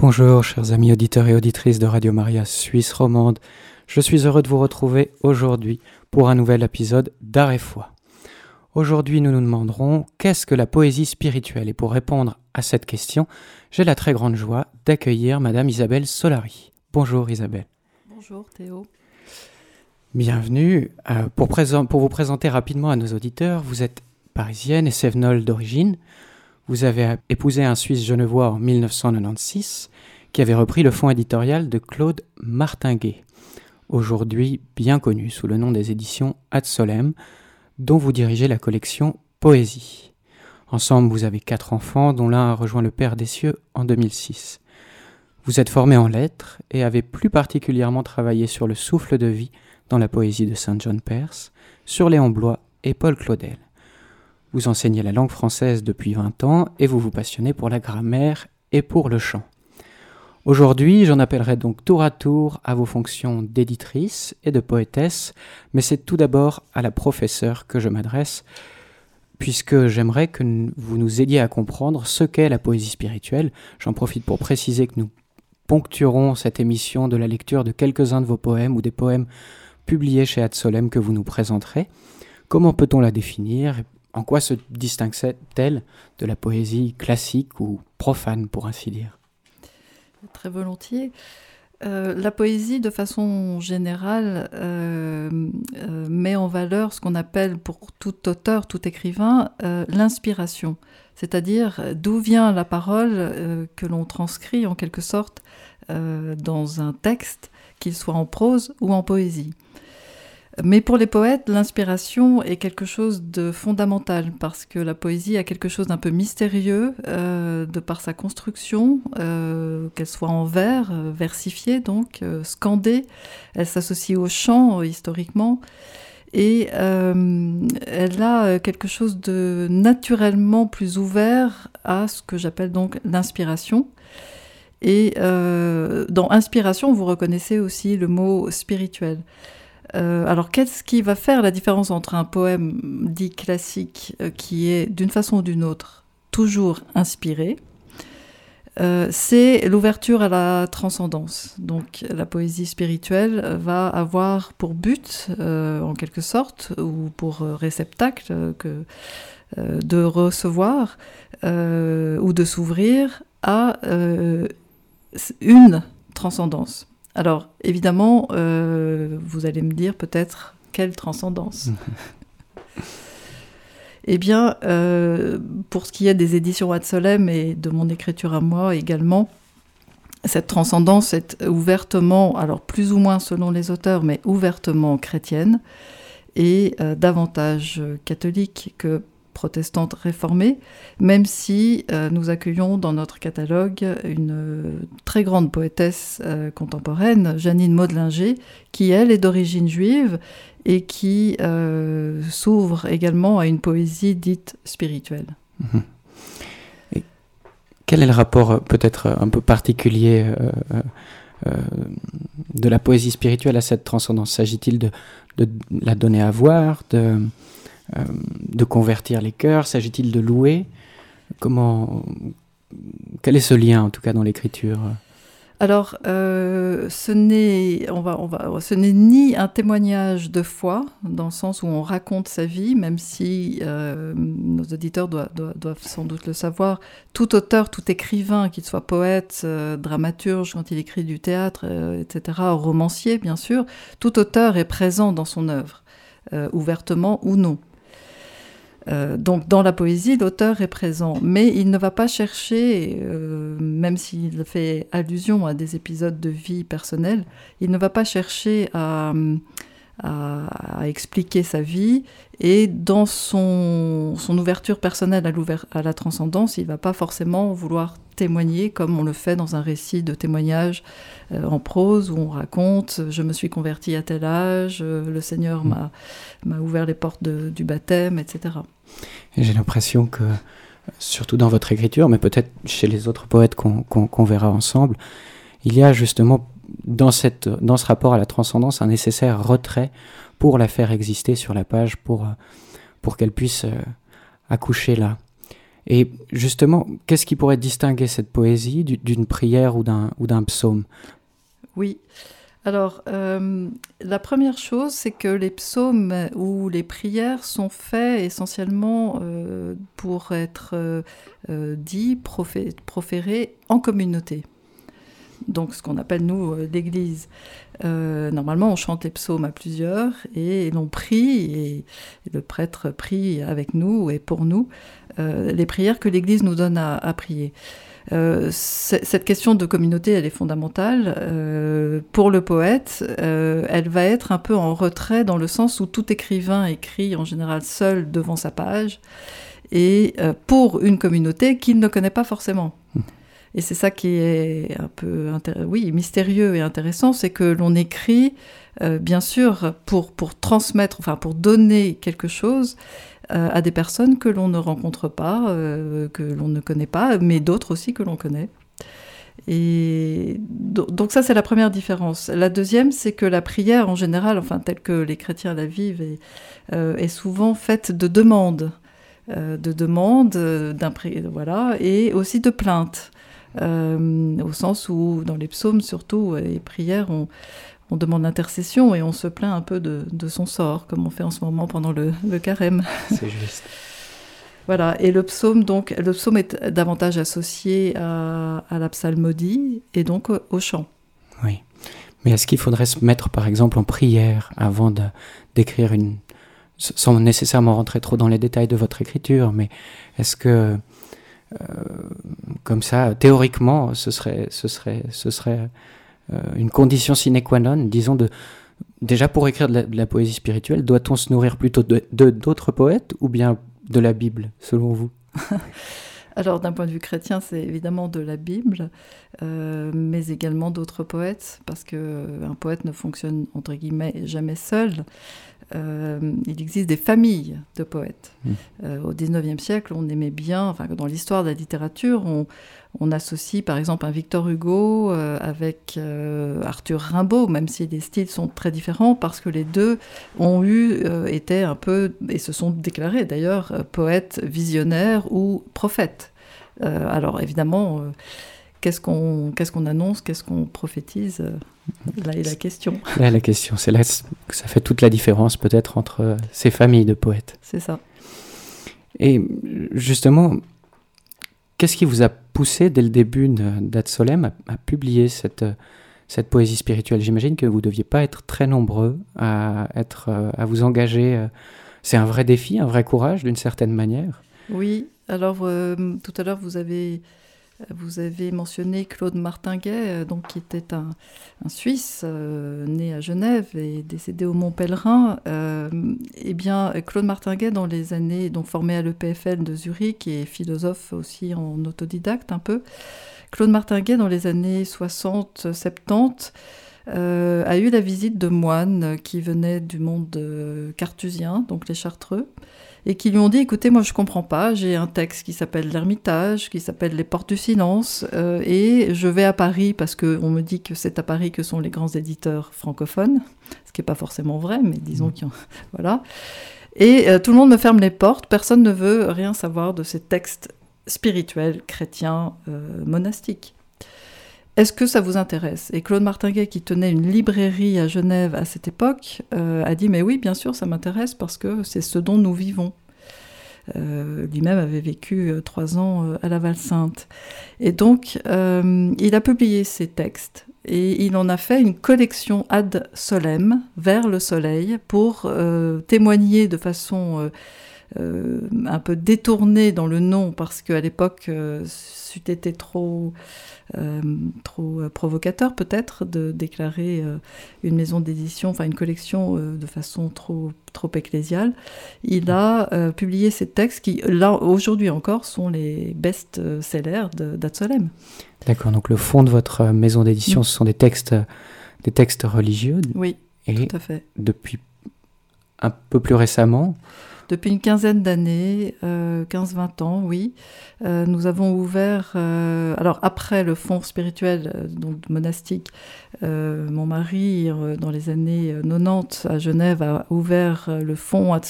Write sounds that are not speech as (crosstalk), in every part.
Bonjour, chers amis auditeurs et auditrices de Radio Maria Suisse romande. Je suis heureux de vous retrouver aujourd'hui pour un nouvel épisode d'Art et Foi. Aujourd'hui, nous nous demanderons qu'est-ce que la poésie spirituelle? Et pour répondre à cette question, j'ai la très grande joie d'accueillir Madame Isabelle Solari. Bonjour Isabelle. Bonjour Théo. Bienvenue. Euh, pour, pour, vous présenter rapidement à nos auditeurs, vous êtes parisienne et sévenole d'origine. Vous avez épousé un Suisse genevois en 1996 qui avait repris le fonds éditorial de Claude Martinguet, aujourd'hui bien connu sous le nom des éditions Ad Solem, dont vous dirigez la collection Poésie. Ensemble, vous avez quatre enfants, dont l'un a rejoint le Père des cieux en 2006. Vous êtes formé en lettres et avez plus particulièrement travaillé sur le souffle de vie dans la poésie de Saint John Perse, sur Léon Blois et Paul Claudel. Vous enseignez la langue française depuis 20 ans et vous vous passionnez pour la grammaire et pour le chant. Aujourd'hui, j'en appellerai donc tour à tour à vos fonctions d'éditrice et de poétesse, mais c'est tout d'abord à la professeure que je m'adresse, puisque j'aimerais que vous nous aidiez à comprendre ce qu'est la poésie spirituelle. J'en profite pour préciser que nous ponctuerons cette émission de la lecture de quelques-uns de vos poèmes ou des poèmes publiés chez Ad Solem que vous nous présenterez. Comment peut-on la définir? En quoi se distingue-t-elle de la poésie classique ou profane, pour ainsi dire? Très volontiers. Euh, la poésie, de façon générale, euh, euh, met en valeur ce qu'on appelle pour tout auteur, tout écrivain, l'inspiration, c'est-à-dire d'où vient la parole que l'on transcrit en quelque sorte dans un texte, qu'il soit en prose ou en poésie. Mais pour les poètes, l'inspiration est quelque chose de fondamental parce que la poésie a quelque chose d'un peu mystérieux euh, de par sa construction, euh, qu'elle soit en vers, euh, versifiée donc, scandée. Elle s'associe au chant historiquement et elle a quelque chose de naturellement plus ouvert à ce que j'appelle donc l'inspiration. Et dans inspiration, vous reconnaissez aussi le mot spirituel. Euh, alors, qu'est-ce qui va faire la différence entre un poème dit classique euh, qui est d'une façon ou d'une autre toujours inspiré euh, c'est l'ouverture à la transcendance. Donc la poésie spirituelle va avoir pour but, en quelque sorte, ou pour réceptacle, que, de recevoir ou de s'ouvrir à une transcendance. Alors, évidemment, euh, vous allez me dire peut-être quelle transcendance. (laughs) eh bien, euh, pour ce qui est des éditions Ad Solem et de mon écriture à moi également, cette transcendance est ouvertement, alors plus ou moins selon les auteurs, mais ouvertement chrétienne et euh, davantage catholique que protestante réformée, même si euh, nous accueillons dans notre catalogue une euh, très grande poétesse euh, contemporaine, Janine Maudelinger, qui elle est d'origine juive et qui s'ouvre également à une poésie dite spirituelle. Mhm. quel est le rapport peut-être un peu particulier de la poésie spirituelle à cette transcendance? S'agit-il de, la donner à voir, de convertir les cœurs S'agit-il de louer? Comment Quel est ce lien, en tout cas, dans l'écriture? Alors, euh, ce n'est, on va, on va, ce n'est ni un témoignage de foi, dans le sens où on raconte sa vie, même si euh, nos auditeurs doivent, sans doute le savoir. Tout auteur, tout écrivain, qu'il soit poète, dramaturge, quand il écrit du théâtre, etc., romancier, bien sûr, tout auteur est présent dans son œuvre, ouvertement ou non. Euh, donc dans la poésie, l'auteur est présent, mais il ne va pas chercher, euh, même s'il fait allusion à des épisodes de vie personnelle, il ne va pas chercher à, expliquer sa vie, et dans son, ouverture personnelle à, à la transcendance, il ne va pas forcément vouloir témoigner comme on le fait dans un récit de témoignage euh, en prose où on raconte je me suis converti à tel âge, le Seigneur mm. m'a ouvert les portes du baptême, etc. J'ai l'impression que, surtout dans votre écriture, mais peut-être chez les autres poètes qu'on verra ensemble, il y a justement dans, cette, dans ce rapport à la transcendance un nécessaire retrait pour la faire exister sur la page, pour, pour qu'elle puisse euh, accoucher là. Et justement, qu'est-ce qui pourrait distinguer cette poésie d'une prière ou d'un psaume? Oui. Alors, euh, la première chose, c'est que les psaumes ou les prières sont faits essentiellement euh, pour être euh, dits, proférés en communauté. Donc, ce qu'on appelle, nous, l'Église. normalement, on chante les psaumes à plusieurs et l'on prie, et, le prêtre prie avec nous et pour nous les prières que l'Église nous donne à prier. Euh, cette question de communauté, elle est fondamentale. Euh, pour le poète, euh, elle va être un peu en retrait dans le sens où tout écrivain écrit en général seul devant sa page et pour une communauté qu'il ne connaît pas forcément. Et c'est ça qui est un peu oui, mystérieux et intéressant, c'est que l'on écrit, bien sûr, pour, pour transmettre, enfin pour donner quelque chose, euh, à des personnes que l'on ne rencontre pas, euh, que l'on ne connaît pas, mais d'autres aussi que l'on connaît. Et donc ça, c'est la première différence. La deuxième, c'est que la prière, en général, enfin telle que les chrétiens la vivent, est, euh, souvent faite de demandes, de demandes, voilà, et aussi de plaintes. Au sens où, dans les psaumes surtout, les prières, on, on demande l'intercession et on se plaint un peu de, son sort, comme on fait en ce moment pendant le, carême. (laughs) C'est juste. voilà, et le psaume, donc, le psaume est davantage associé à, la psalmodie et donc au, chant. Oui. Mais est-ce qu'il faudrait se mettre, par exemple, en prière avant d'écrire une. sans nécessairement rentrer trop dans les détails de votre écriture, mais est-ce que. Euh, comme ça, théoriquement, ce serait, ce serait, ce serait euh, une condition sine qua non, disons, de, déjà pour écrire de la, poésie spirituelle, doit-on se nourrir plutôt de d'autres poètes ou bien de la Bible, selon vous? (laughs) Alors d'un point de vue chrétien, c'est évidemment de la Bible, euh, mais également d'autres poètes, parce qu'un euh, poète ne fonctionne entre guillemets jamais seul. Euh, il existe des familles de poètes. Mmh. au XIXe siècle, on aimait bien, enfin dans l'histoire de la littérature, on, on associe par exemple un Victor Hugo euh, avec euh, Arthur Rimbaud, même si les styles sont très différents, parce que les deux ont eu, euh, été un peu, et se sont déclarés d'ailleurs, poètes visionnaires ou prophètes. alors évidemment, qu'est-ce qu'on qu'est-ce qu'on annonce, qu'est-ce qu'on prophétise? Là est la question. Là la question, c'est là que ça fait toute la différence peut-être entre ces familles de poètes. C'est ça. Et justement, Qu'est-ce qui vous a poussé dès le début d'Ad Solem à, publier cette, cette poésie spirituelle? J'imagine que vous ne deviez pas être très nombreux à, être, à vous engager. C'est un vrai défi, un vrai courage d'une certaine manière. Oui, alors euh, tout à l'heure vous avez vous avez mentionné Claude Martinguet, euh, donc, qui était un, Suisse euh, né à Genève et décédé au Mont Pèlerin. Euh, eh bien, Claude Martinguet, dans les années, donc formé à l'EPFL de Zurich et philosophe aussi en autodidacte un peu, Claude Martinguet, dans les années 60-70, a eu la visite de moines qui venaient du monde cartusien, donc les Chartreux et qui lui ont dit écoutez, moi je comprends pas, j'ai un texte qui s'appelle L'Ermitage, qui s'appelle Les Portes du Silence, euh, et je vais à Paris parce qu'on me dit que c'est à Paris que sont les grands éditeurs francophones, ce qui n'est pas forcément vrai, mais disons mmh. qu'il (laughs) Voilà. Et euh, tout le monde me ferme les portes, personne ne veut rien savoir de ces textes spirituels, chrétiens, euh, monastiques. Est-ce que ça vous intéresse? Et Claude Martinguet, qui tenait une librairie à Genève à cette époque, euh, a dit Mais oui, bien sûr, ça m'intéresse parce que c'est ce dont nous vivons. Euh, lui-même avait vécu euh, trois ans à la Val-Sainte. Et donc, il a publié ses textes et il en a fait une collection ad solem, vers le soleil, pour témoigner de façon un peu détournée dans le nom, parce qu'à l'époque, c'eût été trop euh, trop euh, provocateur peut-être de déclarer euh, une maison d'édition, enfin une collection de façon trop, trop ecclésiale. Il a publié ces textes qui, là, aujourd'hui encore, sont les best-sellers d'Atsolem. D'accord, donc le fond de votre maison d'édition, ce sont des textes, des textes religieux. Oui, tout à fait. Depuis un peu plus récemment depuis une quinzaine d'années, 15-20 euh, ans, oui, euh, nous avons ouvert, euh, alors après le fonds spirituel donc monastique, mon mari, dans les années 90 à Genève, a ouvert le fonds Ad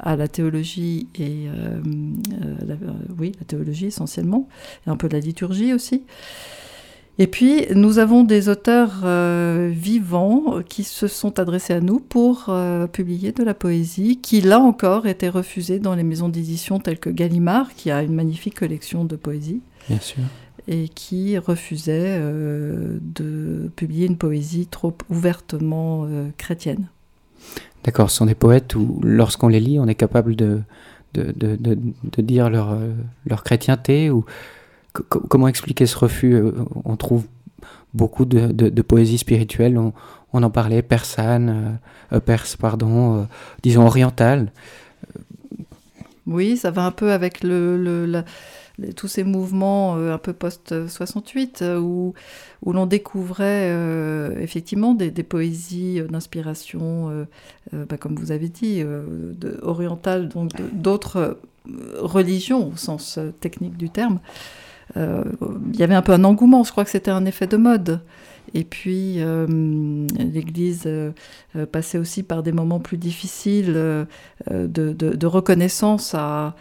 à la théologie et oui, la théologie essentiellement, et un peu de la liturgie aussi. Et puis, nous avons des auteurs euh, vivants qui se sont adressés à nous pour euh, publier de la poésie, qui là encore était refusée dans les maisons d'édition telles que Gallimard, qui a une magnifique collection de poésie. Bien sûr. Et qui refusait euh, de publier une poésie trop ouvertement chrétienne. D'accord, ce sont des poètes où, lorsqu'on les lit, on est capable de, de, de, de dire leur, leur chrétienté ou comment expliquer ce refus euh, On trouve beaucoup de, poésie spirituelle, on, en parlait, persane, euh, euh, perse, pardon, disons orientale. Oui, ça va un peu avec tous ces mouvements un peu post-68 où, l'on découvrait effectivement des, poésies d'inspiration, bah, comme vous avez dit, orientales, donc d'autres religions au sens technique du terme. Euh, il y avait un peu un engouement, je crois que c'était un effet de mode. Et puis, euh, l'Église euh, passait aussi par des moments plus difficiles de, reconnaissance à,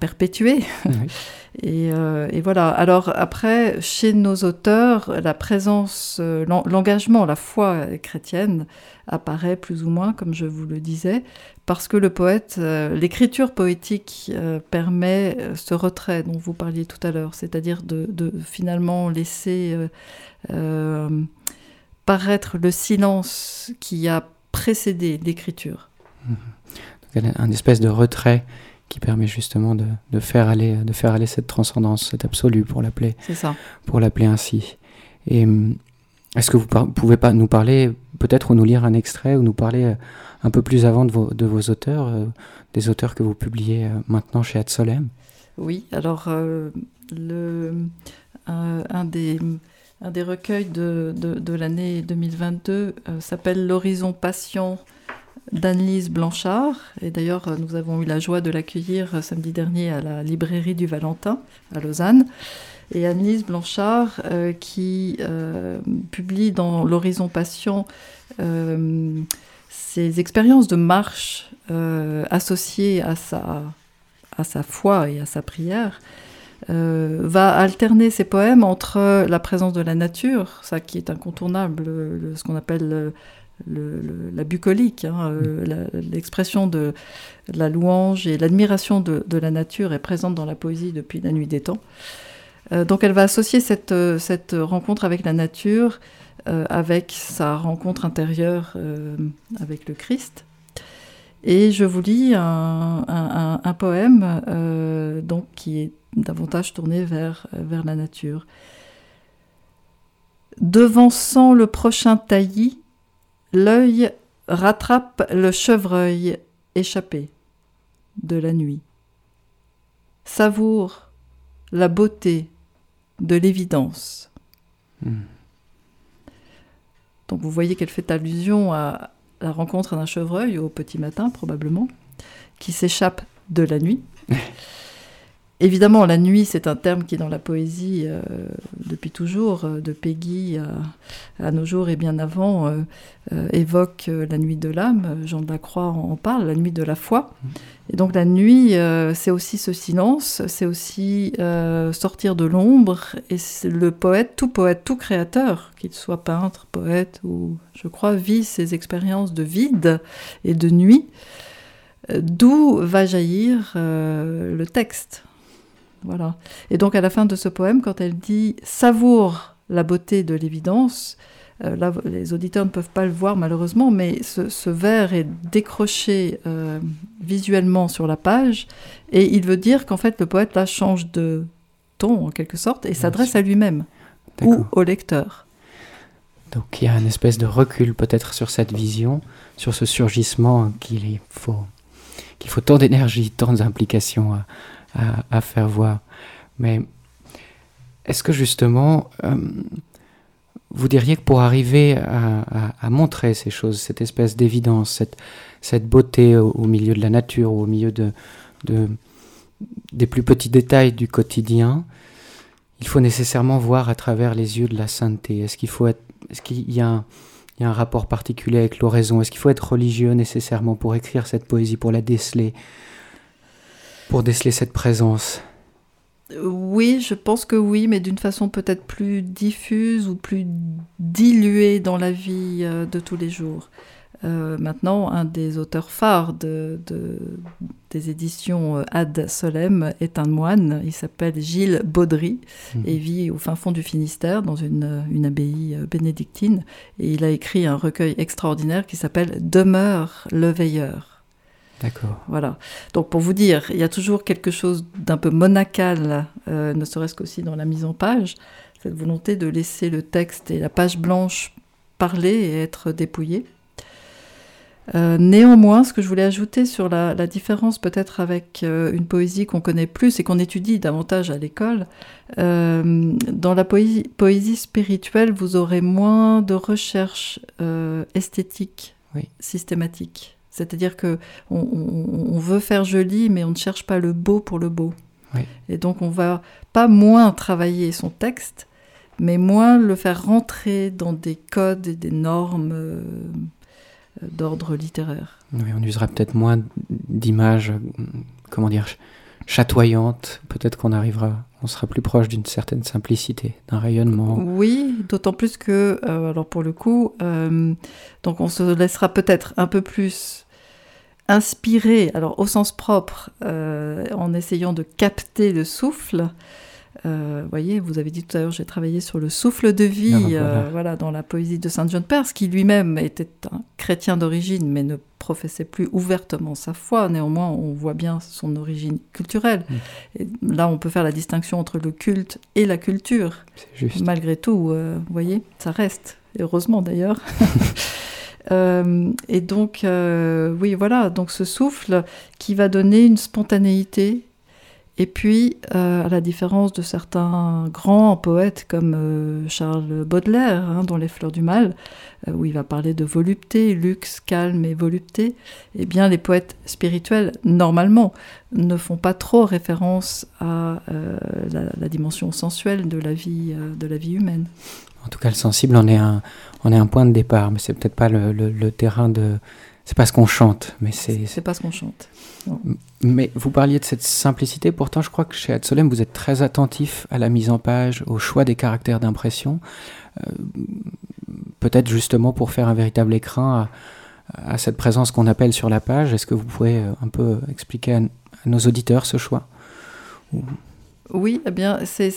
perpétuer. (laughs) et, et, voilà. Alors après, chez nos auteurs, la présence, l'engagement, la foi chrétienne apparaît plus ou moins, comme je vous le disais, parce que le poète, euh, l'écriture poétique euh, permet euh, ce retrait dont vous parliez tout à l'heure, c'est-à-dire de, finalement laisser paraître le silence qui a précédé l'écriture. Mmh. Un espèce de retrait qui permet justement de, faire aller, de faire aller cette transcendance, cet absolu, pour l'appeler, pour l'appeler ainsi. Et hum, est-ce que vous pouvez pas nous parler, peut-être, ou nous lire un extrait, ou nous parler un peu plus avant de vos, auteurs, euh, des auteurs que vous publiez euh, maintenant chez Ad Solem Oui, alors euh, un, des, un des recueils de, de, l'année 2022 s'appelle L'horizon patient d'Annelise Blanchard. Et d'ailleurs, nous avons eu la joie de l'accueillir samedi dernier à la librairie du Valentin à Lausanne. Et Annelise Blanchard, qui publie dans L'horizon patient ces expériences de marche euh, associées à sa, à sa foi et à sa prière, euh, va alterner ses poèmes entre la présence de la nature, ça qui est incontournable, ce qu'on appelle la bucolique, hein, euh, l'expression de la louange et l'admiration de, la nature est présente dans la poésie depuis la nuit des temps. Donc elle va associer cette, cette rencontre avec la nature euh, avec sa rencontre intérieure euh, avec le Christ. Et je vous lis un, poème euh, donc, qui est davantage tourné vers, vers la nature. Devançant le prochain taillis, l'œil rattrape le chevreuil échappé de la nuit. Savoure la beauté de l'évidence. Hmm. Donc vous voyez qu'elle fait allusion à la rencontre d'un chevreuil au petit matin probablement, qui s'échappe de la nuit. (laughs) Évidemment, la nuit, c'est un terme qui dans la poésie euh, depuis toujours, euh, de Peggy à, nos jours et bien avant, euh, évoque la nuit de l'âme. Jean de la Croix en parle, la nuit de la foi. Et donc la nuit, c'est aussi ce silence, c'est aussi sortir de l'ombre. Et le poète, tout poète, tout créateur, qu'il soit peintre, poète ou, je crois, vit ces expériences de vide et de nuit. D'où va jaillir le texte voilà. Et donc à la fin de ce poème, quand elle dit savoure la beauté de l'évidence, euh, là les auditeurs ne peuvent pas le voir malheureusement, mais ce, vers est décroché euh, visuellement sur la page, et il veut dire qu'en fait le poète là change de ton en quelque sorte et s'adresse à lui-même ou au lecteur. Donc il y a une espèce de recul peut-être sur cette vision, sur ce surgissement qu'il faut, qu'il faut tant d'énergie, tant d'implications à, à, faire voir. Mais est-ce que justement, euh, vous diriez que pour arriver à, montrer ces choses, cette espèce d'évidence, cette, beauté au, milieu de la nature, au milieu de, de, des plus petits détails du quotidien, il faut nécessairement voir à travers les yeux de la sainteté. Est-ce qu'il faut est-ce qu'il y a un rapport particulier avec l'oraison? Est-ce qu'il faut être religieux nécessairement pour écrire cette poésie, pour la déceler, pour déceler cette présence oui, je pense que oui, mais d'une façon peut-être plus diffuse ou plus diluée dans la vie euh, de tous les jours. Euh, maintenant, un des auteurs phares de, des éditions euh, Ad Solem est un moine. Il s'appelle Gilles Baudry mhm. et vit au fin fond du Finistère dans une, une, abbaye bénédictine. Et il a écrit un recueil extraordinaire qui s'appelle Demeure le veilleur. D'accord. Voilà. Donc pour vous dire, il y a toujours quelque chose d'un peu monacal, euh, ne serait-ce qu'aussi dans la mise en page, cette volonté de laisser le texte et la page blanche parler et être dépouillé. Euh, néanmoins, ce que je voulais ajouter sur la, différence peut-être avec euh, une poésie qu'on connaît plus et qu'on étudie davantage à l'école, dans la poésie, poésie, spirituelle, vous aurez moins de recherche esthétique systématique. C'est-à-dire que on, veut faire joli, mais on ne cherche pas le beau pour le beau. Et donc on va pas moins travailler son texte, mais moins le faire rentrer dans des codes et des normes euh, d'ordre littéraire. Oui, on usera peut-être moins d'images, comment dire, chatoyantes. Peut-être qu'on arrivera, on sera plus proche d'une certaine simplicité, d'un rayonnement. Oui, d'autant plus que, euh, alors pour le coup, euh, donc on se laissera peut-être un peu plus inspiré, alors au sens propre, euh, en essayant de capter le souffle. Euh, voyez, vous avez dit tout à l'heure, j'ai travaillé sur le souffle de vie, ah, euh, voilà. dans la poésie de Saint John Perse, qui lui-même était un chrétien d'origine, mais ne professait plus ouvertement sa foi. Néanmoins, on voit bien son origine culturelle. Mm. Et là, on peut faire la distinction entre le culte et la culture. Malgré tout, vous voyez, ça reste. heureusement d'ailleurs. (laughs) Euh, et donc, euh, oui, voilà, donc ce souffle qui va donner une spontanéité. Et puis, euh, à la différence de certains grands poètes comme Charles Baudelaire, hein, dans Les Fleurs du Mal, où il va parler de volupté, luxe, calme et volupté, eh bien, les poètes spirituels, normalement, ne font pas trop référence à la, dimension sensuelle de la vie, de la vie humaine. En tout cas, le sensible, on est un, on est un point de départ, mais c'est peut-être pas le, terrain de. C'est pas ce qu'on chante, mais c'est. C'est pas ce qu'on chante. Mais vous parliez de cette simplicité. Pourtant, je crois que chez Adsolem, vous êtes très attentif à la mise en page, au choix des caractères d'impression. Euh, peut-être justement pour faire un véritable écrin à, cette présence qu'on appelle sur la page. Est-ce que vous pouvez euh, un peu expliquer à, nos auditeurs ce choix? Oui, eh bien, c'est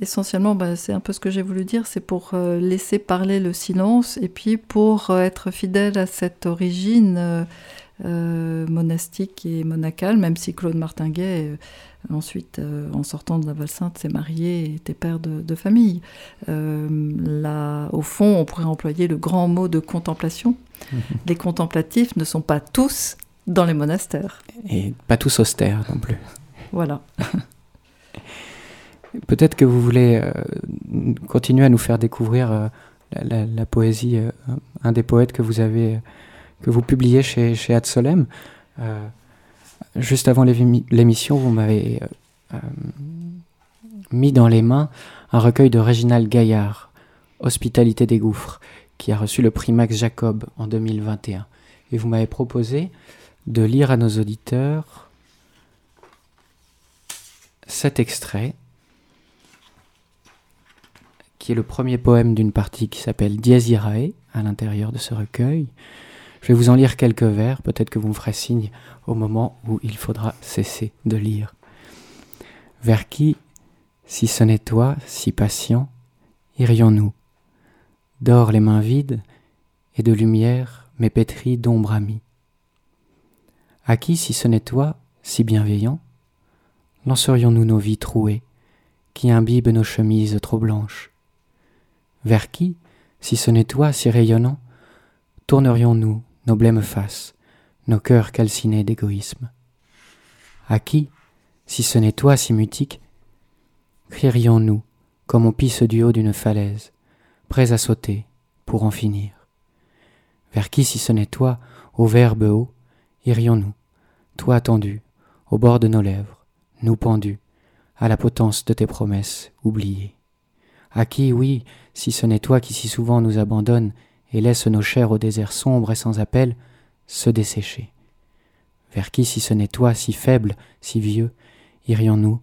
Essentiellement, bah, c'est un peu ce que j'ai voulu dire, c'est pour euh, laisser parler le silence et puis pour euh, être fidèle à cette origine euh, monastique et monacale, même si Claude Martinguet, ensuite, en sortant de la Val-Sainte, s'est marié et était père de, famille. là, au fond, on pourrait employer le grand mot de contemplation. (laughs) les contemplatifs ne sont pas tous dans les monastères. Et pas tous austères non plus. Voilà. (laughs) Peut-être que vous voulez euh, continuer à nous faire découvrir euh, la, poésie, euh, un des poètes que vous avez, que vous publiez chez, chez Ad Solem. juste avant l'émission, vous m'avez mis dans les mains un recueil de Réginald Gaillard, Hospitalité des gouffres, qui a reçu le prix Max Jacob en 2021. Et vous m'avez proposé de lire à nos auditeurs cet extrait qui est le premier poème d'une partie qui s'appelle Dies à l'intérieur de ce recueil. Je vais vous en lire quelques vers, peut-être que vous me ferez signe au moment où il faudra cesser de lire. Vers qui, si ce n'est toi, si patient, irions-nous? D'or les mains vides et de lumière, mais pétries d'ombre amie. À qui, si ce n'est toi, si bienveillant, lancerions-nous nos vies trouées, qui imbibent nos chemises trop blanches vers qui, si ce n'est toi si rayonnant, tournerions-nous nos blêmes faces, nos cœurs calcinés d'égoïsme? À qui, si ce n'est toi si mutique, crierions-nous comme on pisse du haut d'une falaise, prêts à sauter pour en finir? Vers qui si ce n'est toi, au verbe haut, irions-nous, toi attendu, au bord de nos lèvres, nous pendus, à la potence de tes promesses oubliées? À qui, oui, si ce n'est toi qui si souvent nous abandonnes et laisse nos chairs au désert sombre et sans appel, se dessécher Vers qui, si ce n'est toi, si faible, si vieux, irions-nous,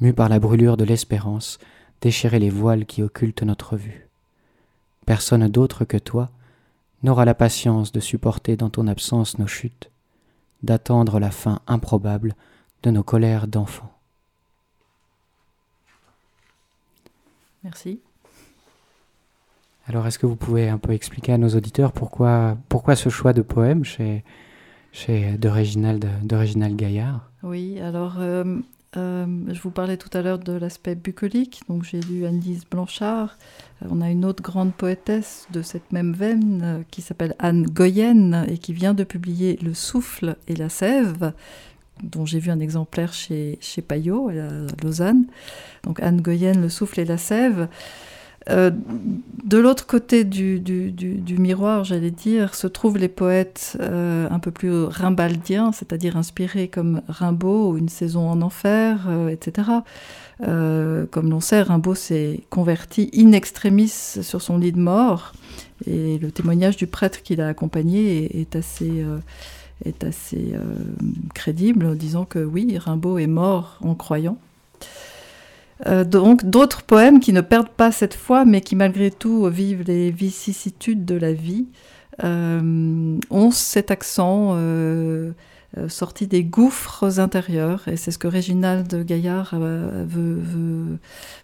mus par la brûlure de l'espérance, déchirer les voiles qui occultent notre vue? Personne d'autre que toi n'aura la patience de supporter dans ton absence nos chutes, d'attendre la fin improbable de nos colères d'enfants. Merci. Alors, est-ce que vous pouvez un peu expliquer à nos auditeurs pourquoi, pourquoi ce choix de poème chez, chez Gaillard? Oui, alors euh, euh, je vous parlais tout à l'heure de l'aspect bucolique, donc j'ai lu Anne-Lise Blanchard. Euh, on a une autre grande poétesse de cette même veine qui s'appelle Anne Goyenne et qui vient de publier Le souffle et la sève, dont j'ai vu un exemplaire chez, chez Payot à Lausanne. Donc Anne Goyenne, Le souffle et la sève. Euh, de l'autre côté du, miroir, j'allais dire, se trouvent les poètes euh, un peu plus rimbaldiens, c'est-à-dire inspirés comme Rimbaud ou Une saison en enfer, euh, etc. comme l'on sait, Rimbaud s'est converti in extremis sur son lit de mort, et le témoignage du prêtre qui l'a accompagné est, est assez est assez crédible, en disant que oui, Rimbaud est mort en croyant. Euh, donc d'autres poèmes qui ne perdent pas cette foi, mais qui malgré tout vivent les vicissitudes de la vie, euh, ont cet accent euh, sorti des gouffres intérieurs. Et c'est ce que Réginald Gaillard veut,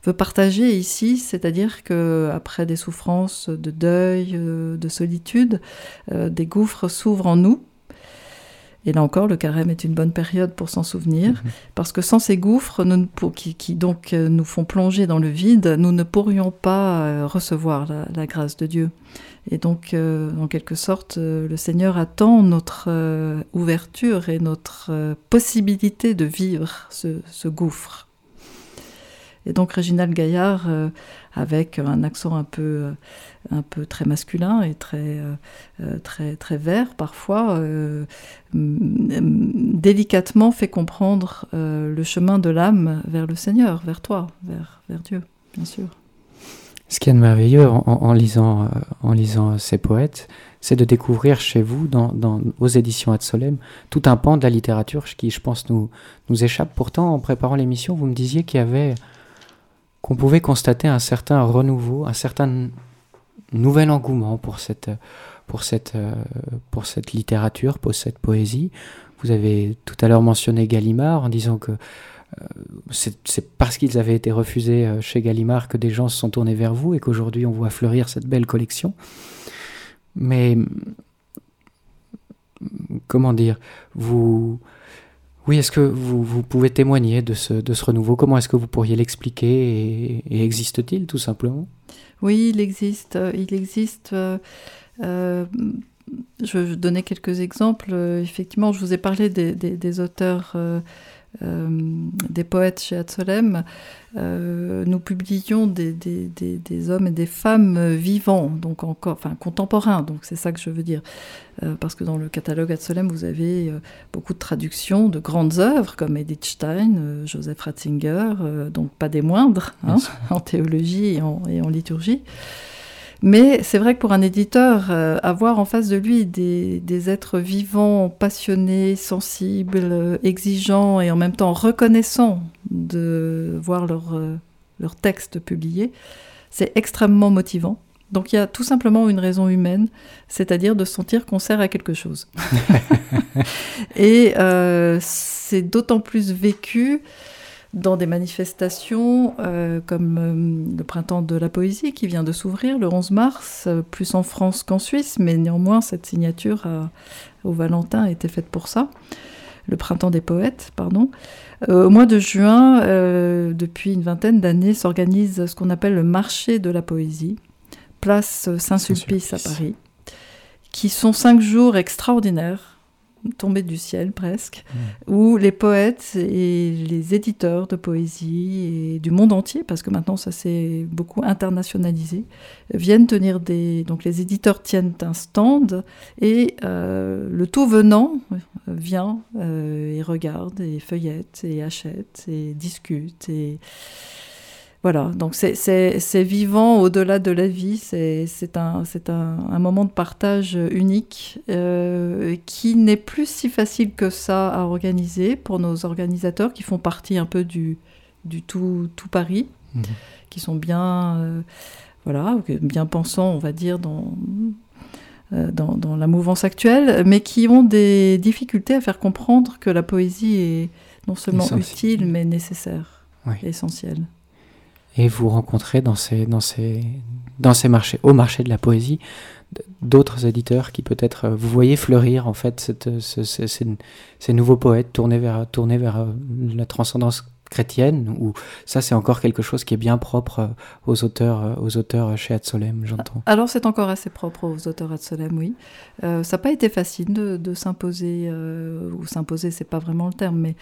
veut, partager ici, c'est-à-dire que après des souffrances de deuil, de solitude, des gouffres s'ouvrent en nous et là encore, le carême est une bonne période pour s'en souvenir, mhm. parce que sans ces gouffres qui, donc euh, nous font plonger dans le vide, nous ne pourrions pas euh, recevoir la, grâce de Dieu. Et donc, euh, en quelque sorte, le Seigneur attend notre ouverture et notre possibilité de vivre ce gouffre. Et donc Réginald Gaillard, euh, avec un accent un peu, euh, un peu très masculin et très, euh, très, très vert parfois, délicatement fait comprendre le chemin de l'âme vers le Seigneur, vers toi, vers, vers Dieu, bien sûr. Ce qui est merveilleux en, lisant, en lisant ces poètes, c'est de découvrir chez vous, dans, dans, aux éditions Ad Solem, tout un pan de la littérature qui, je pense, nous, nous échappe. Pourtant, en préparant l'émission, vous me disiez qu'il y avait qu'on pouvait constater un certain renouveau, un certain nouvel engouement pour cette, pour cette, pour cette littérature, pour cette poésie. Vous avez tout à l'heure mentionné Gallimard en disant que euh, c'est parce qu'ils avaient été refusés euh, chez Gallimard que des gens se sont tournés vers vous et qu'aujourd'hui on voit fleurir cette belle collection. Mais comment dire, vous, oui, est-ce que vous, pouvez témoigner de ce, de ce renouveau? Comment est-ce que vous pourriez l'expliquer et, existe-t-il tout simplement? Oui, il existe. Il existe. Euh, euh, je vais donner quelques exemples. Effectivement, je vous ai parlé des, auteurs euh, euh, des poètes chez Atsolem, euh, nous publions des, des, des, hommes et des femmes vivants, donc encore, enfin contemporains, donc c'est ça que je veux dire. Euh, parce que dans le catalogue Atsolem, vous avez beaucoup de traductions de grandes œuvres comme Edith Stein, Joseph Ratzinger, donc pas des moindres, hein, (laughs) en théologie et en, et en liturgie. Mais c'est vrai que pour un éditeur, euh, avoir en face de lui des, êtres vivants, passionnés, sensibles, euh, exigeants et en même temps reconnaissants de voir leur, euh, leur texte publié, c'est extrêmement motivant. Donc il y a tout simplement une raison humaine, c'est-à-dire de sentir qu'on sert à quelque chose. (laughs) et c'est d'autant plus vécu dans des manifestations euh, comme euh, le printemps de la poésie qui vient de s'ouvrir le 11 mars, euh, plus en France qu'en Suisse, mais néanmoins cette signature au Valentin a été faite pour ça. Le printemps des poètes, pardon. au mois de juin, depuis une vingtaine d'années, s'organise ce qu'on appelle le marché de la poésie, place Saint-Sulpice à Paris, qui sont cinq jours extraordinaires tombé du ciel presque, où les poètes et les éditeurs de poésie et du monde entier, parce que maintenant ça s'est beaucoup internationalisé, viennent tenir des... Donc les éditeurs tiennent un stand et euh, le tout venant vient euh, et regarde et feuillette et achète et discute et voilà, donc c'est vivant au-delà de la vie, c'est un, un, un, moment de partage unique euh, qui n'est plus si facile que ça à organiser pour nos organisateurs qui font partie un peu du, du tout, tout Paris, mmh. qui sont bien, euh, voilà, bien pensants, on va dire, dans, euh, dans, dans, la mouvance actuelle, mais qui ont des difficultés à faire comprendre que la poésie est non seulement utile, mais nécessaire, oui. essentielle et vous rencontrez dans ces, dans ces, dans ces marchés, au marché de la poésie, d'autres éditeurs qui peut-être euh, vous voyez fleurir en fait ces, ces, nouveaux poètes tournés vers, tournés vers euh, la transcendance chrétienne ou ça c'est encore quelque chose qui est bien propre euh, aux auteurs euh, aux auteurs chez Adsolem j'entends. Alors c'est encore assez propre aux auteurs Adsolem oui. Euh, ça n'a pas été facile de, s'imposer euh, ou s'imposer c'est pas vraiment le terme mais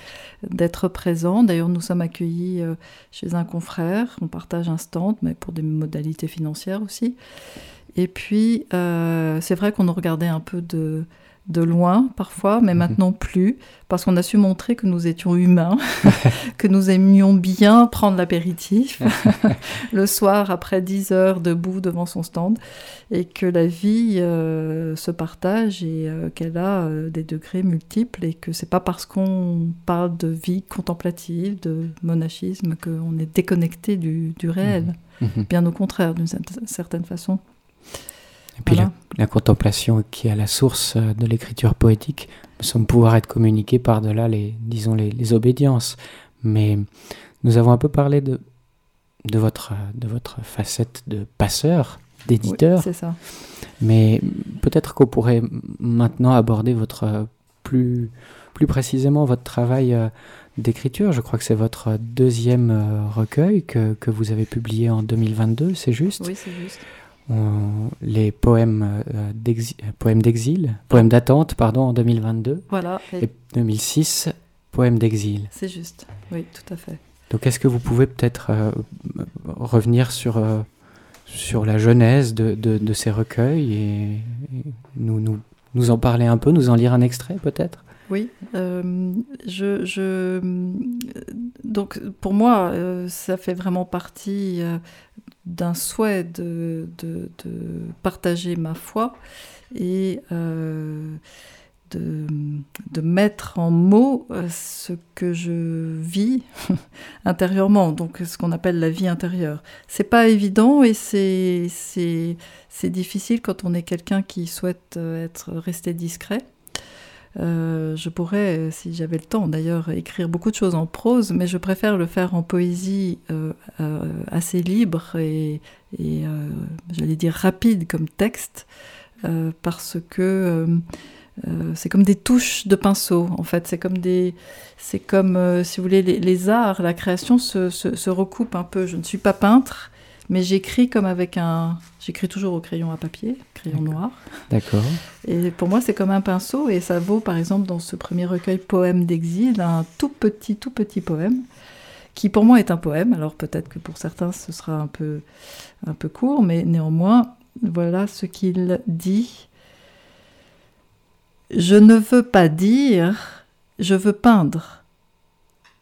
d'être présent. D'ailleurs nous sommes accueillis euh, chez un confrère. On partage un stand mais pour des modalités financières aussi. Et puis euh, c'est vrai qu'on nous regardait un peu de de loin parfois, mais mmh. maintenant plus, parce qu'on a su montrer que nous étions humains, (laughs) que nous aimions bien prendre l'apéritif (laughs) le soir après 10 heures debout devant son stand, et que la vie euh, se partage et euh, qu'elle a euh, des degrés multiples, et que c'est pas parce qu'on parle de vie contemplative, de monachisme, qu'on est déconnecté du, du réel. Mmh. Mmh. Bien au contraire, d'une certaine façon. Et puis voilà. la, la, contemplation qui est à la source euh, de l'écriture poétique me semble pouvoir être communiquée par-delà les, disons, les, les, obédiences. Mais nous avons un peu parlé de, de, votre, de votre facette de passeur, d'éditeur. Oui, c'est ça. Mais peut-être qu'on pourrait maintenant aborder votre plus, plus précisément votre travail euh, d'écriture. Je crois que c'est votre deuxième euh, recueil que, que vous avez publié en 2022, c'est juste? Oui, c'est juste les poèmes euh, d'exil, poèmes d'exil, poèmes d'attente, pardon, en 2022. Voilà. Et, et 2006, poèmes d'exil. C'est juste, oui, tout à fait. Donc, est-ce que vous pouvez peut-être euh, revenir sur, euh, sur la genèse de, de, de, ces recueils et, et nous, nous, nous en parler un peu, nous en lire un extrait peut-être? Oui, euh, je, donc pour moi, euh, ça fait vraiment partie euh, d'un souhait de, de, partager ma foi et de, de, mettre en mots ce que je vis (laughs) intérieurement, donc ce qu'on appelle la vie intérieure. C'est pas évident et c'est difficile quand on est quelqu'un qui souhaite être resté discret. Euh, je pourrais, si j'avais le temps d'ailleurs, écrire beaucoup de choses en prose, mais je préfère le faire en poésie euh, euh, assez libre et, euh, j'allais dire rapide comme texte, euh, parce que euh, c'est comme des touches de pinceau. En fait, c'est comme des, c'est comme, si vous voulez, les, arts, la création se, se, se recoupe un peu. Je ne suis pas peintre mais j'écris comme avec un. J'écris toujours au crayon à papier, crayon noir. D'accord. Et pour moi, c'est comme un pinceau, et ça vaut par exemple dans ce premier recueil Poème d'exil, un tout petit, tout petit poème, qui pour moi est un poème. Alors peut-être que pour certains, ce sera un peu, un peu court, mais néanmoins, voilà ce qu'il dit. Je ne veux pas dire, je veux peindre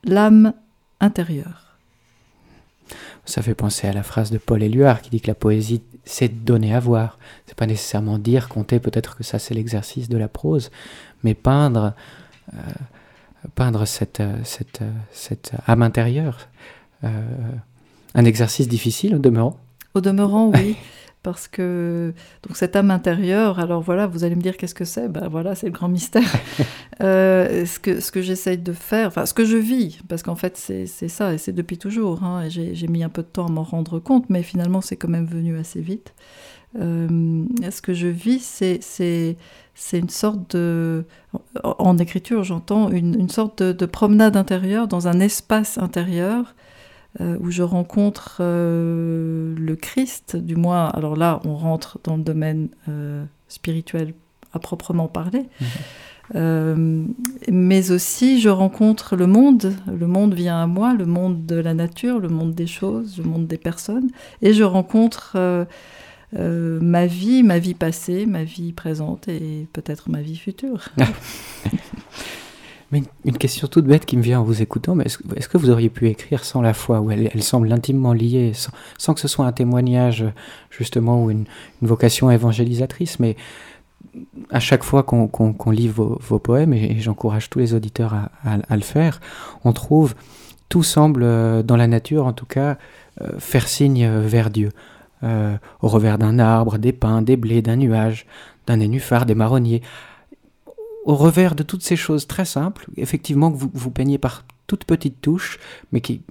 l'âme intérieure ça fait penser à la phrase de Paul Éluard qui dit que la poésie, c'est donner à voir. C'est pas nécessairement dire, compter, peut-être que ça c'est l'exercice de la prose, mais peindre, euh, peindre cette, cette, cette âme intérieure. Euh, un exercice difficile au demeurant. Au demeurant, oui. (laughs) parce que donc cette âme intérieure, alors voilà, vous allez me dire qu'est-ce que c'est? Ben voilà, c'est le grand mystère. (laughs) euh, ce que, ce que j'essaye de faire, enfin ce que je vis, parce qu'en fait c'est ça, et c'est depuis toujours. Hein, J'ai mis un peu de temps à m'en rendre compte, mais finalement c'est quand même venu assez vite. Euh, ce que je vis, c'est une sorte de... En écriture, j'entends une, une, sorte de, de, promenade intérieure dans un espace intérieur euh, où je rencontre euh, le Christ, du moins, alors là, on rentre dans le domaine euh, spirituel à proprement parler, mmh. mais aussi, je rencontre le monde. Le monde vient à moi, le monde de la nature, le monde des choses, le monde des personnes. Et je rencontre ma vie, ma vie passée, ma vie présente et peut-être ma vie future. (laughs) Mais une question toute bête qui me vient en vous écoutant, mais est-ce, que vous auriez pu écrire sans la foi, où elle, semble intimement liée, sans, que ce soit un témoignage justement ou une, vocation évangélisatrice, mais à chaque fois qu'on, lit vos, poèmes, et, j'encourage tous les auditeurs à, le faire, on trouve, tout semble euh, dans la nature en tout cas, euh, faire signe vers Dieu. Euh, au revers d'un arbre, des pins, des blés, d'un nuage, d'un nénuphar, des marronniers au revers de toutes ces choses très simples, effectivement, que vous, peignez par toutes petites touches, mais qui,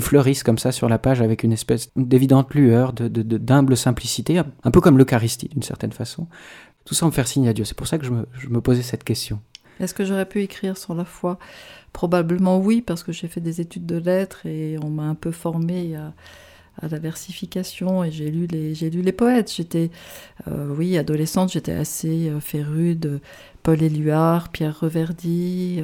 fleurissent comme ça sur la page avec une espèce d'évidente lueur, de, d'humble simplicité, un peu comme l'Eucharistie d'une certaine façon. Tout ça me faire signe à Dieu. C'est pour ça que je me, je me posais cette question. Est-ce que j'aurais pu écrire sur la foi? Probablement oui, parce que j'ai fait des études de lettres et on m'a un peu formé à à la versification et j'ai lu les j'ai lu les poètes. J'étais euh, oui adolescente, j'étais assez euh, férue de Paul Éluard, Pierre Reverdy,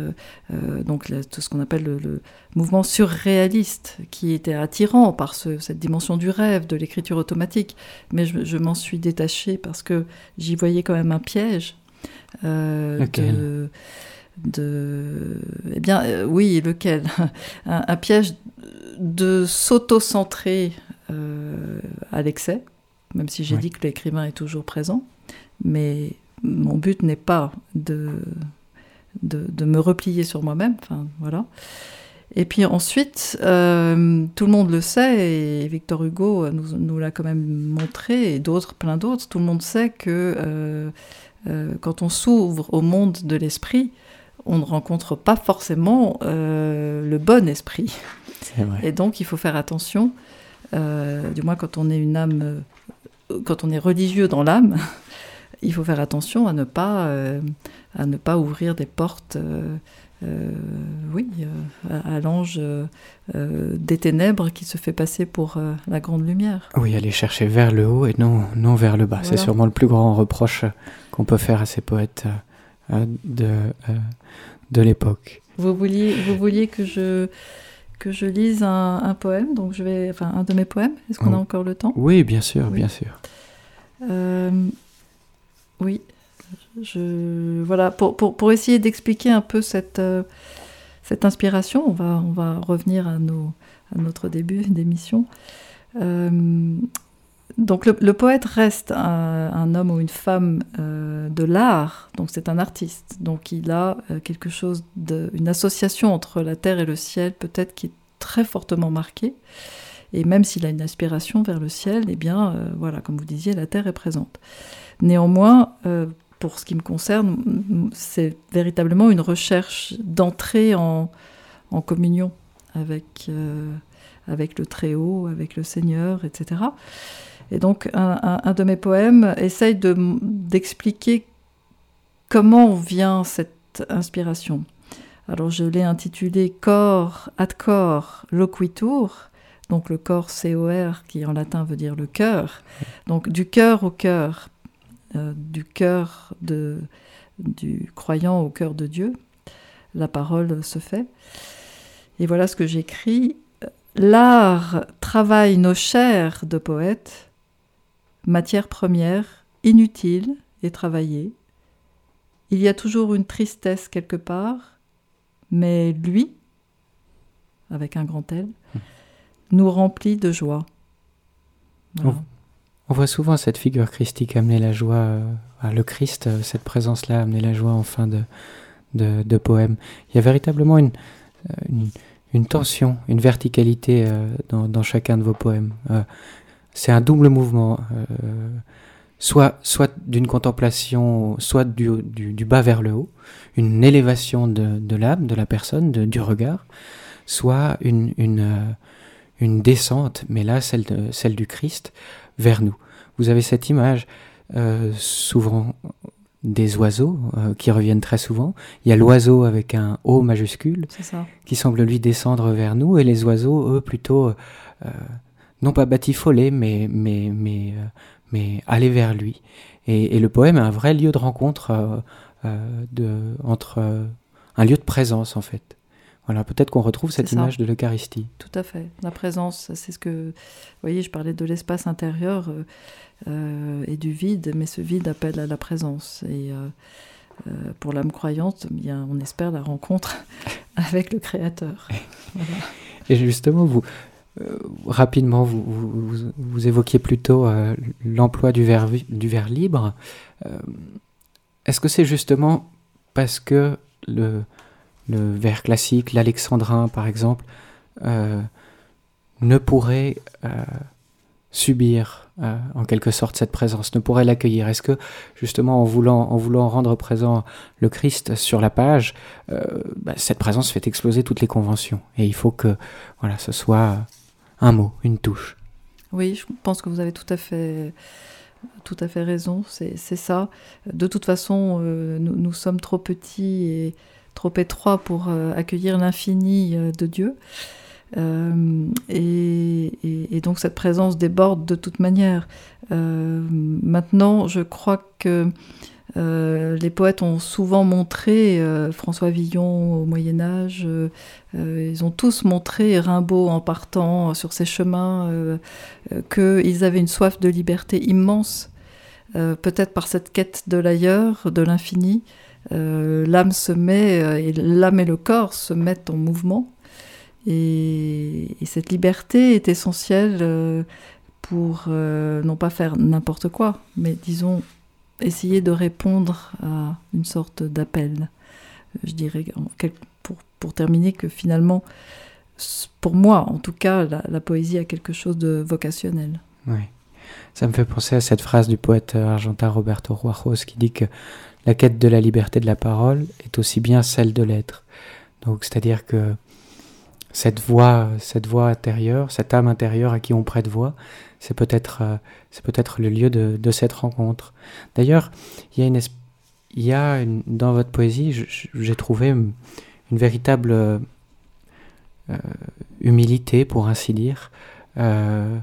euh, donc tout ce qu'on appelle le, mouvement surréaliste qui était attirant par cette dimension du rêve, de l'écriture automatique. Mais je, m'en suis détachée parce que j'y voyais quand même un piège. de, de eh bien oui lequel? (laughs) Un, piège de s'auto-centrer euh, à l'excès, même si j'ai dit que l'écrivain est toujours présent. Mais mon but n'est pas de, de, me replier sur moi-même. Enfin, voilà. Et puis ensuite, euh, tout le monde le sait, et Victor Hugo nous, nous l'a quand même montré, et d'autres, plein d'autres, tout le monde sait que euh, quand on s'ouvre au monde de l'esprit, on ne rencontre pas forcément le bon esprit. Et donc il faut faire attention euh, du moins quand on est une âme, euh, quand on est religieux dans l'âme, (laughs) il faut faire attention à ne pas, euh, à ne pas ouvrir des portes. oui, à, l'ange des ténèbres qui se fait passer pour la grande lumière. Oui, aller chercher vers le haut et non, non vers le bas. C'est sûrement le plus grand reproche qu'on peut faire à ces poètes de, de l'époque. Vous vouliez, vous vouliez que je que je lise un, poème, donc je vais, enfin un de mes poèmes. Est-ce qu'on a oh. encore le temps? Oui, bien sûr, bien sûr. Euh, oui, je voilà pour, pour, pour essayer d'expliquer un peu cette euh, cette inspiration. On va on va revenir à nos à notre début d'émission. Euh, donc le, poète reste un, homme ou une femme de l'art, donc c'est un artiste. Donc il a quelque chose une association entre la terre et le ciel, peut-être qui est très fortement marquée. Et même s'il a une aspiration vers le ciel, eh bien, voilà, comme vous disiez, la terre est présente. Néanmoins, pour ce qui me concerne, c'est véritablement une recherche d'entrer en, en, communion avec, avec le Très-Haut, avec le Seigneur, etc. Et donc, un, de mes poèmes essaye d'expliquer comment vient cette inspiration. Alors, je l'ai intitulé Cor ad cor loquitur, donc le corps C-O-R, qui en latin veut dire le cœur. Donc, du cœur au cœur, euh, du cœur de, du croyant au cœur de Dieu, la parole se fait. Et voilà ce que j'écris. L'art travaille nos chairs de poètes matière première, inutile et travaillée. Il y a toujours une tristesse quelque part, mais lui, avec un grand L, nous remplit de joie. On, voit souvent cette figure christique amener la joie, euh, le Christ, euh, cette présence-là, amener la joie en fin de, de, poème. Il y a véritablement une, euh, une, tension, une verticalité dans, chacun de vos poèmes c'est un double mouvement, euh, soit, soit d'une contemplation, soit du, du, bas vers le haut, une élévation de, de l'âme, de la personne, du regard, soit une, une, euh, une, descente, mais là celle, de, celle du Christ, vers nous. Vous avez cette image euh, souvent des oiseaux qui reviennent très souvent. Il y a l'oiseau avec un O majuscule qui semble lui descendre vers nous et les oiseaux, eux, plutôt non pas batifoler, mais, mais, mais, euh, mais aller vers lui. Et, le poème est un vrai lieu de rencontre euh, de, entre un lieu de présence en fait. Voilà, peut-être qu'on retrouve cette image de l'Eucharistie. Tout à fait. La présence, c'est ce que. Vous voyez, je parlais de l'espace intérieur et du vide, mais ce vide appelle à la présence. Et pour l'âme croyante, eh bien, on espère la rencontre (laughs) avec le Créateur. Et justement, vous, euh, rapidement, vous, vous, évoquiez plutôt euh, l'emploi du verre, du libre. Euh, est-ce que c'est justement parce que le, le verre classique, l'alexandrin par exemple, ne pourrait subir en quelque sorte cette présence, ne pourrait l'accueillir? Est-ce que justement en voulant, en voulant rendre présent le Christ sur la page, bah, cette présence fait exploser toutes les conventions? Et il faut que voilà, ce soit un mot, une touche. Oui, je pense que vous avez tout à fait, tout à fait raison. C'est ça. De toute façon, euh, nous, sommes trop petits et trop étroits pour euh, accueillir l'infini euh, de Dieu. et, donc cette présence déborde de toute manière. maintenant, je crois que euh, les poètes ont souvent montré, euh, François Villon au Moyen Âge, euh, ils ont tous montré, Rimbaud en partant sur ces chemins, qu'ils avaient une soif de liberté immense, peut-être par cette quête de l'ailleurs, de l'infini. l'âme se met, et l'âme et le corps se mettent en mouvement. Et, et cette liberté est essentielle pour non pas faire n'importe quoi, mais disons essayer de répondre à une sorte d'appel. Je dirais, pour, pour, terminer, que finalement, pour moi, en tout cas, la, poésie a quelque chose de vocationnel. Oui. Ça me fait penser à cette phrase du poète argentin Roberto Ruajos qui dit que la quête de la liberté de la parole est aussi bien celle de l'être. Donc, c'est-à-dire que cette voix, cette voix intérieure, cette âme intérieure à qui on prête voix, c'est peut-être euh, peut-être le lieu de, cette rencontre. D'ailleurs, il y a une y a dans votre poésie, j'ai trouvé une véritable euh, humilité, pour ainsi dire, euh,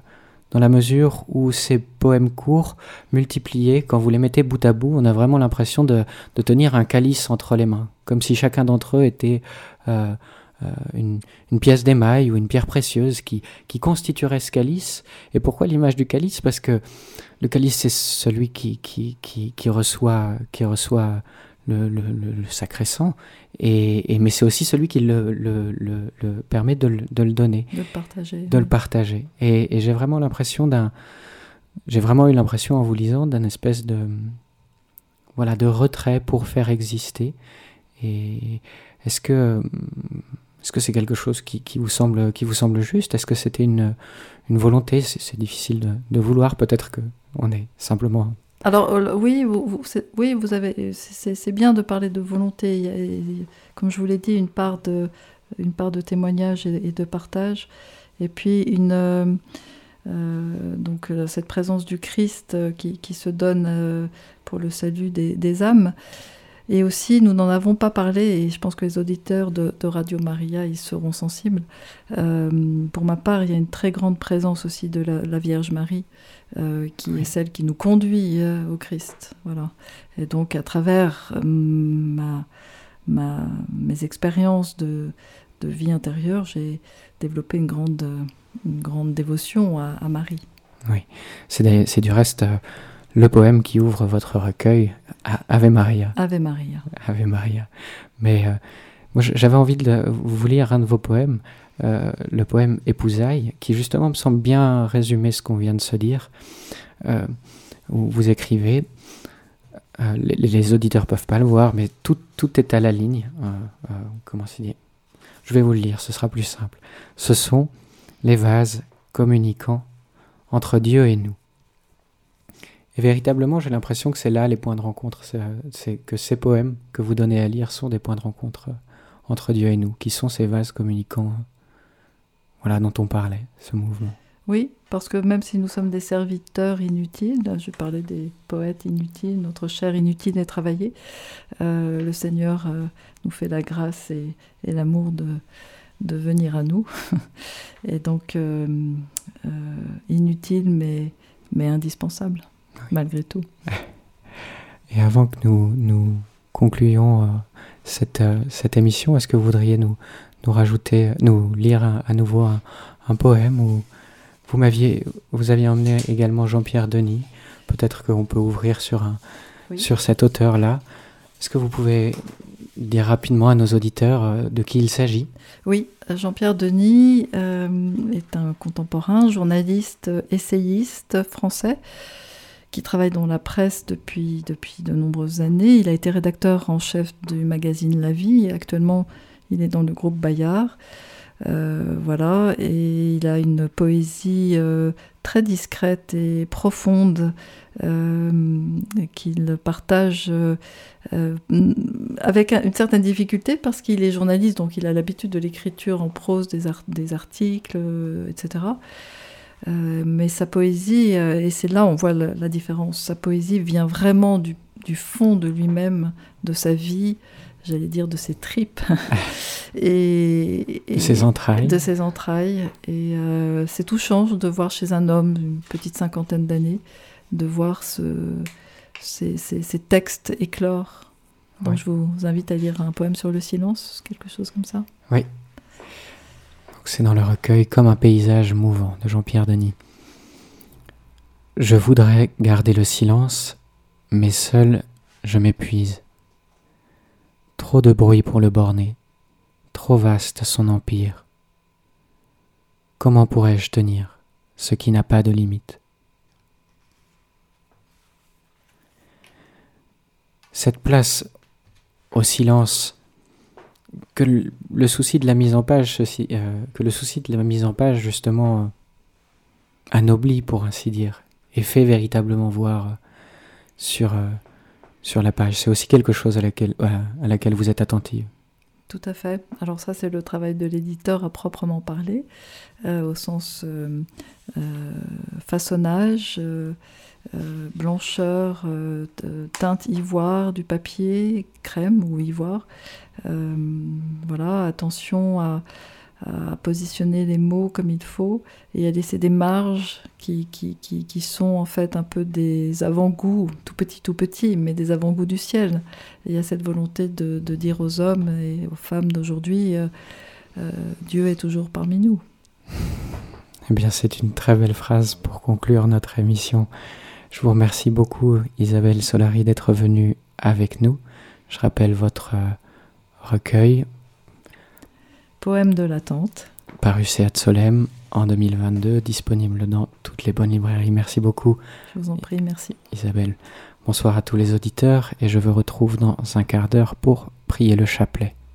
dans la mesure où ces poèmes courts, multipliés, quand vous les mettez bout à bout, on a vraiment l'impression de, de, tenir un calice entre les mains, comme si chacun d'entre eux était une, une, pièce d'émail ou une pierre précieuse qui, qui constituerait ce calice. Et pourquoi l'image du calice? Parce que le calice, c'est celui qui, qui, qui, qui, reçoit, qui reçoit le, le, le, sacré sang, et, et mais c'est aussi celui qui le, le, le permet de, de, le donner. De le partager. De le partager. Et, et j'ai vraiment l'impression d'un... J'ai vraiment eu l'impression en vous lisant d'un espèce de... Voilà, de retrait pour faire exister. Et est-ce que est-ce que c'est quelque chose qui, vous semble, juste? Est-ce que c'était une, volonté? C'est difficile de, vouloir. Peut-être qu'on est simplement. Alors euh, oui, oui. C'est bien de parler de volonté. Comme je vous l'ai dit, une part de, une part de témoignage et, de partage, et puis une. Euh, euh, donc cette présence du Christ qui, se donne pour le salut des âmes. Et aussi, nous n'en avons pas parlé, et je pense que les auditeurs de, Radio Maria y seront sensibles. Euh, pour ma part, il y a une très grande présence aussi de la, Vierge Marie, euh, qui est celle qui nous conduit euh, au Christ. Voilà. Et donc, à travers ma, ma, mes expériences de, de, vie intérieure, j'ai développé une grande, une grande dévotion à, à Marie. Oui, c'est du reste le poème qui ouvre votre recueil, Ave Maria. Ave Maria. Ave Maria. Mais euh, moi, j'avais envie de vous lire un de vos poèmes, euh, le poème Épousailles, qui justement me semble bien résumer ce qu'on vient de se dire. Euh, où vous écrivez, les, les, auditeurs peuvent pas le voir, mais tout, tout est à la ligne. comment c'est dit? Je vais vous le lire, ce sera plus simple. Ce sont les vases communiquant entre Dieu et nous. Et véritablement, j'ai l'impression que c'est là les points de rencontre. C'est que ces poèmes que vous donnez à lire sont des points de rencontre euh, entre Dieu et nous, qui sont ces vases communicants, euh, voilà, dont on parlait, ce mouvement. Oui, parce que même si nous sommes des serviteurs inutiles, je parlais des poètes inutiles, notre chair inutile est travaillée, euh, le Seigneur nous fait la grâce et, l'amour de, venir à nous. (laughs) et donc, inutile mais indispensable malgré tout. Et avant que nous, nous concluons cette, cette émission. Est-ce que vous voudriez nous, nous rajouter, nous lire à, nouveau un, poème ou vous m'aviez, vous aviez emmené également Jean-Pierre Denis. Peut-être qu'on peut ouvrir sur un, sur cet auteur-là. Est-ce que vous pouvez dire rapidement à nos auditeurs euh, de qui il s'agit? Oui, Jean-Pierre Denis euh, est un contemporain, journaliste, essayiste français qui travaille dans la presse depuis, depuis de nombreuses années. Il a été rédacteur en chef du magazine La Vie actuellement il est dans le groupe Bayard. Euh, voilà, et il a une poésie euh, très discrète et profonde euh, qu'il partage avec une certaine difficulté parce qu'il est journaliste, donc il a l'habitude de l'écriture en prose, des articles, etc. mais sa poésie, et c'est là on voit la, différence, sa poésie vient vraiment du, du fond de lui-même, de sa vie, j'allais dire de ses tripes (laughs) et, de ses entrailles. De ses entrailles. Et euh, c'est touchant de voir chez un homme d'une petite cinquantaine d'années, de voir ce, ces, ces, textes éclore. Donc je vous invite à lire un poème sur le silence, quelque chose comme ça. Oui. C'est dans le recueil Comme un paysage mouvant de Jean-Pierre Denis. Je voudrais garder le silence, mais seul je m'épuise. Trop de bruit pour le borner, trop vaste son empire. Comment pourrais-je tenir ce qui n'a pas de limite? Cette place au silence que le, souci de la mise en page, euh, que le souci de la mise en page justement euh, anoblit pour ainsi dire, et fait véritablement voir euh, sur sur la page. C'est aussi quelque chose à laquelle, à laquelle vous êtes attentive. Tout à fait. Alors ça, c'est le travail de l'éditeur à proprement parler, euh, au sens euh, euh, façonnage, blancheur, teinte ivoire du papier, crème ou ivoire. voilà, attention à, positionner les mots comme il faut et à laisser des marges qui, sont en fait un peu des avant-goûts, tout petits, tout petits, mais des avant-goûts du ciel. il y a cette volonté de, de, dire aux hommes et aux femmes d'aujourd'hui, euh, euh, Dieu est toujours parmi nous. Eh bien, c'est une très belle phrase pour conclure notre émission. Je vous remercie beaucoup, Isabelle Solari, d'être venue avec nous. Je rappelle votre euh, recueil Poème de l'attente. Paru Seat Solem en 2022, disponible dans toutes les bonnes librairies. Merci beaucoup. Je vous en prie, merci. Isabelle. Bonsoir à tous les auditeurs et je vous retrouve dans un quart d'heure pour prier le chapelet.